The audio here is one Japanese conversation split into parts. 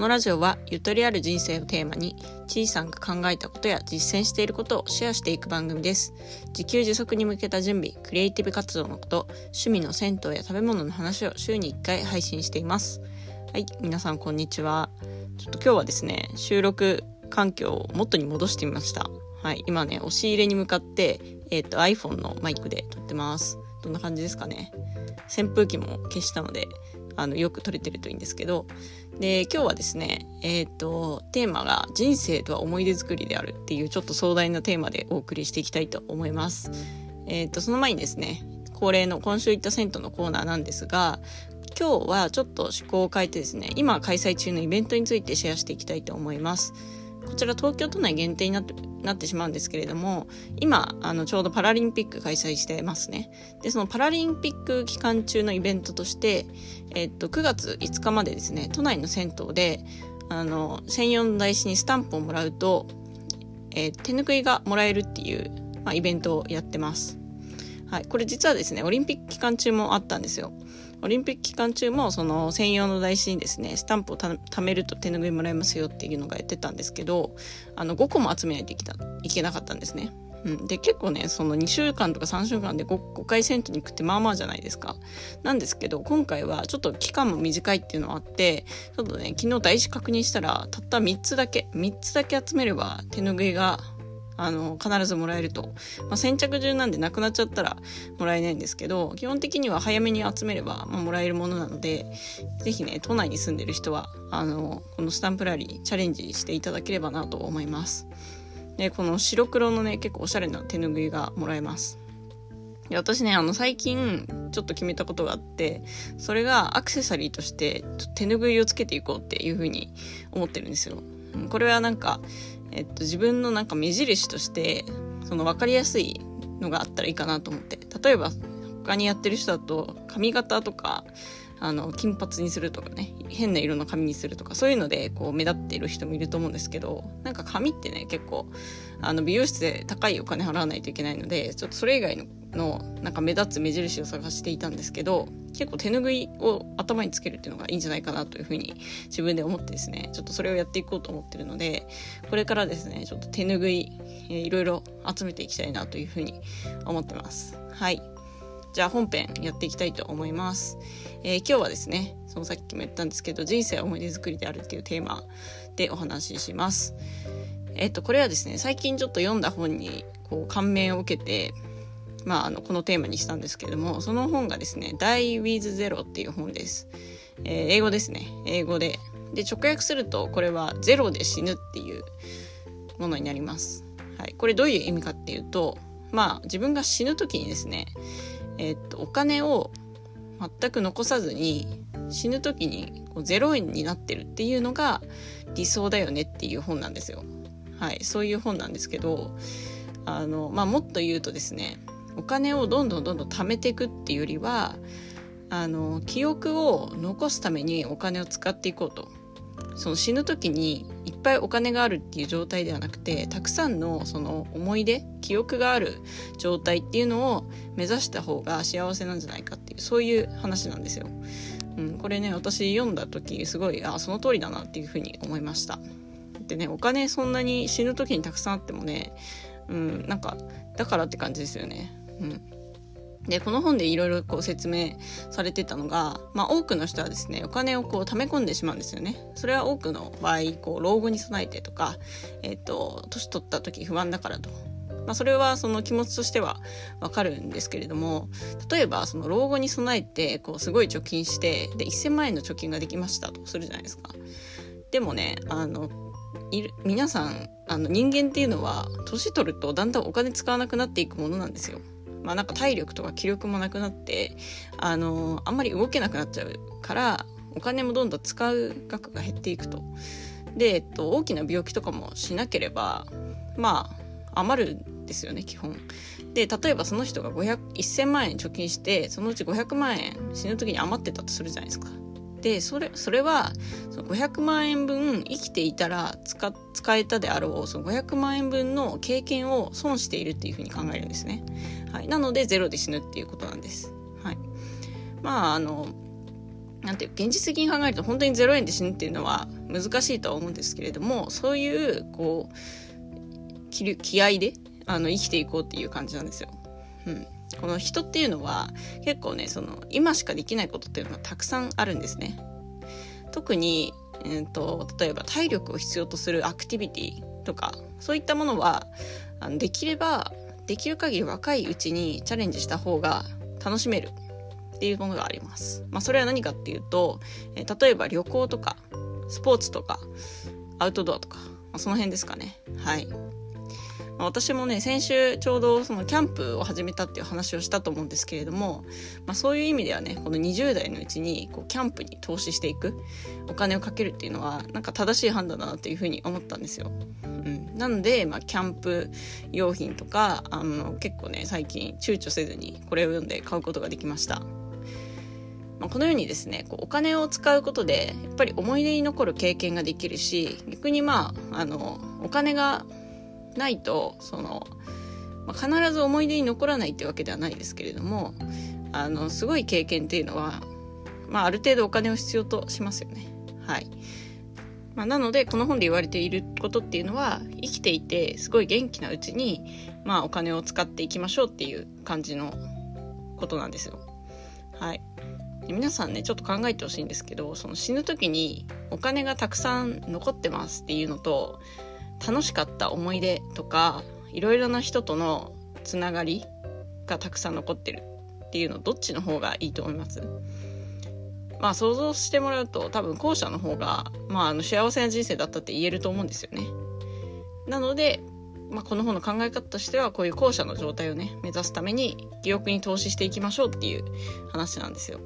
このラジオはゆとりある人生をテーマに、ちいさんが考えたことや実践していることをシェアしていく番組です。自給自足に向けた準備、クリエイティブ活動のこと、趣味の銭湯や食べ物の話を週に1回配信しています。はい、皆さんこんにちは。ちょっと今日はですね、収録環境を元に戻してみました。はい、今ね、押し入れに向かって、えっ、ー、と iPhone のマイクで撮ってます。どんな感じですかね。扇風機も消したので、あの、よく撮れてるといいんですけど、で、今日はですね、えっ、ー、と、テーマが人生とは思い出作りであるっていうちょっと壮大なテーマでお送りしていきたいと思います。えっ、ー、と、その前にですね、恒例の今週行った銭湯のコーナーなんですが、今日はちょっと趣向を変えてですね、今開催中のイベントについてシェアしていきたいと思います。こちら東京都内限定になってなってしまうんですけれども、今、あの、ちょうどパラリンピック開催してますね。で、そのパラリンピック期間中のイベントとして、えっと、9月5日までですね、都内の銭湯で、あの、専用の台紙にスタンプをもらうと、えー、手ぬくいがもらえるっていう、まあ、イベントをやってます。はい。これ実はですね、オリンピック期間中もあったんですよ。オリンピック期間中もその専用の台紙にですねスタンプを貯めると手ぬぐいもらえますよっていうのがやってたんですけどあの5個も集めないといけたいけなかったんですね。うん、で結構ねその2週間とか3週間で 5, 5回銭湯に行くってまあまあじゃないですかなんですけど今回はちょっと期間も短いっていうのはあってちょっとね昨日台紙確認したらたった3つだけ3つだけ集めれば手ぬぐいがあの、必ずもらえると。まあ、先着順なんでなくなっちゃったらもらえないんですけど、基本的には早めに集めれば、まあ、もらえるものなので、ぜひね、都内に住んでる人は、あの、このスタンプラリーチャレンジしていただければなと思います。で、この白黒のね、結構おしゃれな手ぬぐいがもらえます。で私ね、あの、最近、ちょっと決めたことがあって、それがアクセサリーとして、手ぬぐいをつけていこうっていうふうに思ってるんですよ。これはなんか、えっと、自分のなんか目印としてその分かりやすいのがあったらいいかなと思って例えば他にやってる人だと髪型とかあの金髪にするとかね変な色の髪にするとかそういうのでこう目立っている人もいると思うんですけどなんか髪ってね結構あの美容室で高いお金払わないといけないのでちょっとそれ以外ののなんか目立つ目印を探していたんですけど結構手ぬぐいを頭につけるっていうのがいいんじゃないかなというふうに自分で思ってですねちょっとそれをやっていこうと思ってるのでこれからですねちょっと手ぬぐい、えー、いろいろ集めていきたいなというふうに思ってます。はい。じゃあ本編やっていきたいと思います、えー、今日はですねそのさっきも言ったんですけど人生は思い出作りであるっていうテーマでお話しします。えっとこれはですね最近ちょっと読んだ本にこう感銘を受けてまあ、あのこのテーマにしたんですけれどもその本がですね「Die with Zero」っていう本です、えー、英語ですね。英語で。で直訳するとこれは「ゼロで死ぬ」っていうものになります、はい、これどういう意味かっていうとまあ自分が死ぬ時にですねえー、っとお金を全く残さずに死ぬ時にこう0円になってるっていうのが理想だよねっていう本なんですよ。はい、そういう本なんですけどあの、まあ、もっと言うとですねお金をどんどんどんどん貯めていくっていうよりはあの記憶を残すためにお金を使っていこうとその死ぬ時にいっぱいお金があるっていう状態ではなくてたくさんのその思い出記憶がある状態っていうのを目指した方が幸せなんじゃないかっていうそういう話なんですよ。うん、これね私読んだ時すごいあその通りだなっていうふうに思いました。でねお金そんなに死ぬ時にたくさんあってもねうんなんかだからって感じですよね。うん。で、この本でいろいろこう説明されてたのが、まあ多くの人はですね、お金をこう貯め込んでしまうんですよね。それは多くの場合、こう老後に備えてとか、えっ、と、年取った時不安だからと。まあそれはその気持ちとしてはわかるんですけれども、例えばその老後に備えて、こうすごい貯金して、で、1000万円の貯金ができましたとするじゃないですか。でもね、あの、いる皆さんあの人間っていうのは年取るとだんだんお金使わなくなっていくものなんですよ。まあなんか体力とか気力もなくなって、あの、あんまり動けなくなっちゃうから、お金もどんどん使う額が減っていくと。で、えっと、大きな病気とかもしなければ、まあ、余るんですよね、基本。で、例えばその人が、1000万円貯金して、そのうち500万円死ぬ時に余ってたとするじゃないですか。で、それ、それは、その500万円分生きていたら使、使えたであろう、その500万円分の経験を損しているっていうふうに考えるんですね。はい。なので、ゼロで死ぬっていうことなんです。はい。まあ、あの、なんていう現実的に考えると本当に0円で死ぬっていうのは難しいとは思うんですけれどもそういうこう気気合であの生きていこうっていう感じなんですよ。うん、この人っていうのは結構ねその今しかできないことっていうのはたくさんあるんですね。特に、えーと、例えば体力を必要とするアクティビティとかそういったものはあのできればできる限り若いうちにチャレンジした方が楽しめるっていうものがあります。まあ、それは何かっていうと、えー、例えば旅行とかスポーツとかアウトドアとか、まあ、その辺ですかね。はい。まあ、私もね先週ちょうどそのキャンプを始めたっていう話をしたと思うんですけれども、まあ、そういう意味ではねこの20代のうちにこうキャンプに投資していくお金をかけるっていうのはなんか正しい判断だなっていうふうに思ったんですよ。うん、なので、まあ、キャンプ用品とかあの結構ね最近躊躇せずにこれを読んで買うことができました。ま、このようにですねこうお金を使うことでやっぱり思い出に残る経験ができるし逆にまああのお金がないとその、まあ、必ず思い出に残らないってわけではないですけれどもあのすごい経験っていうのは、まあ、ある程度お金を必要としますよね。はいまあ、なのでこの本で言われていることっていうのは生きていてすごい元気なうちに、まあ、お金を使っていきましょうっていう感じのことなんですよ。はい、皆さんねちょっと考えてほしいんですけどその死ぬ時にお金がたくさん残ってますっていうのと楽しかった思い出とかいろいろな人とのつながりがたくさん残ってるっていうのどっちの方がいいと思います？まあ想像してもらうと多分後者の方が、まあ、あの幸せな人生だったって言えると思うんですよね。なので、まあ、この本の考え方としてはこういう後者の状態をね目指すために記憶に投資していきましょうっていう話なんですよ。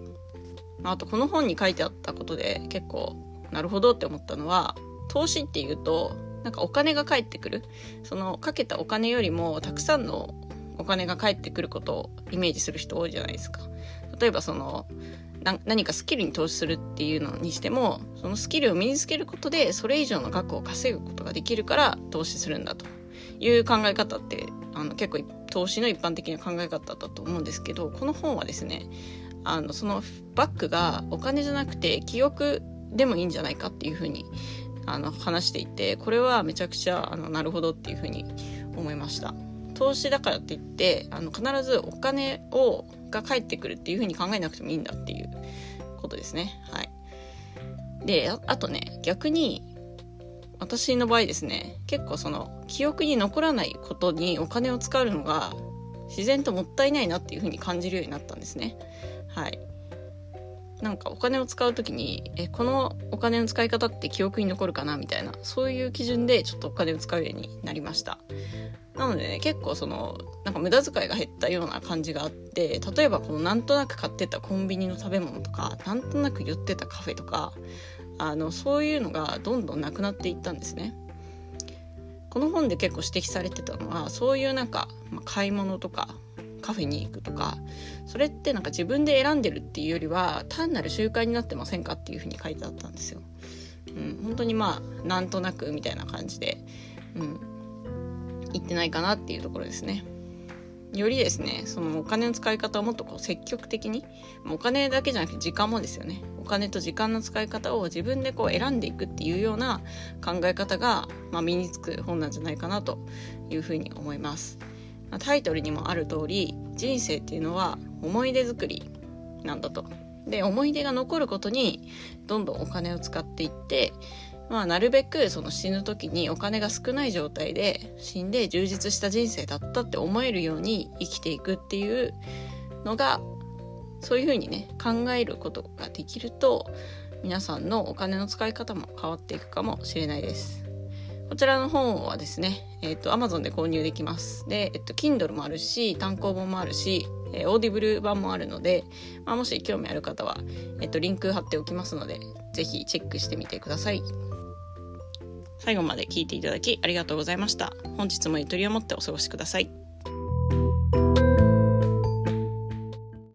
あとこの本に書いてあったことで結構なるほどって思ったのは投資っていうとなんかお金が返ってくるそのかけたお金よりもたくさんのお金が返ってくることをイメージする人多いじゃないですか。例えばその何かスキルに投資するっていうのにしてもそのスキルを身につけることでそれ以上の額を稼ぐことができるから投資するんだという考え方ってあの結構投資の一般的な考え方だと思うんですけどこの本はですねあのそのバックがお金じゃなくて記憶でもいいんじゃないかっていうふうにあの話していてこれはめちゃくちゃあのなるほどっていうふうに思いました。投資だからって言ってあの必ずお金をが返ってくるっていうふうに考えなくてもいいんだっていうことですね。はい。であとね逆に私の場合ですね結構その記憶に残らないことにお金を使うのが自然ともったいないなっていうふうに感じるようになったんですね。はい。なんかお金を使う時にえこのお金の使い方って記憶に残るかなみたいなそういう基準でちょっとお金を使うようになりました。なのでね結構そのなんか無駄遣いが減ったような感じがあって例えばこのなんとなく買ってたコンビニの食べ物とかなんとなく寄ってたカフェとかあのそういうのがどんどんなくなっていったんですね。この本で結構指摘されてたのはそういうなんか、まあ、買い物とかカフェに行くとかそれってなんか自分で選んでるっていうよりは単なる習慣になってませんかっていうふうに書いてあったんですよ。うん、本当にまあなんとなくみたいな感じで、うん、言ってないかなっていうところですね。よりですねそのお金の使い方をもっとこう積極的にお金だけじゃなくて時間もですよねお金と時間の使い方を自分でこう選んでいくっていうような考え方が、まあ、身につく本なんじゃないかなというふうに思います。タイトルにもある通り人生っていうのは思い出作りなんだと。で思い出が残ることにどんどんお金を使っていって、まあ、なるべくその死ぬ時にお金が少ない状態で死んで充実した人生だったって思えるように生きていくっていうのがそういうふうにね考えることができると皆さんのお金の使い方も変わっていくかもしれないです。こちらの本はですね、えっ、ー、と、Amazon で購入できます。で、えっ、と、Kindle もあるし、単行本もあるし、えー、 Audible 版もあるので、まあ、もし興味ある方は、えっ、と、リンク貼っておきますので、ぜひチェックしてみてください。最後まで聞いていただきありがとうございました。本日もゆとりを持ってお過ごしください。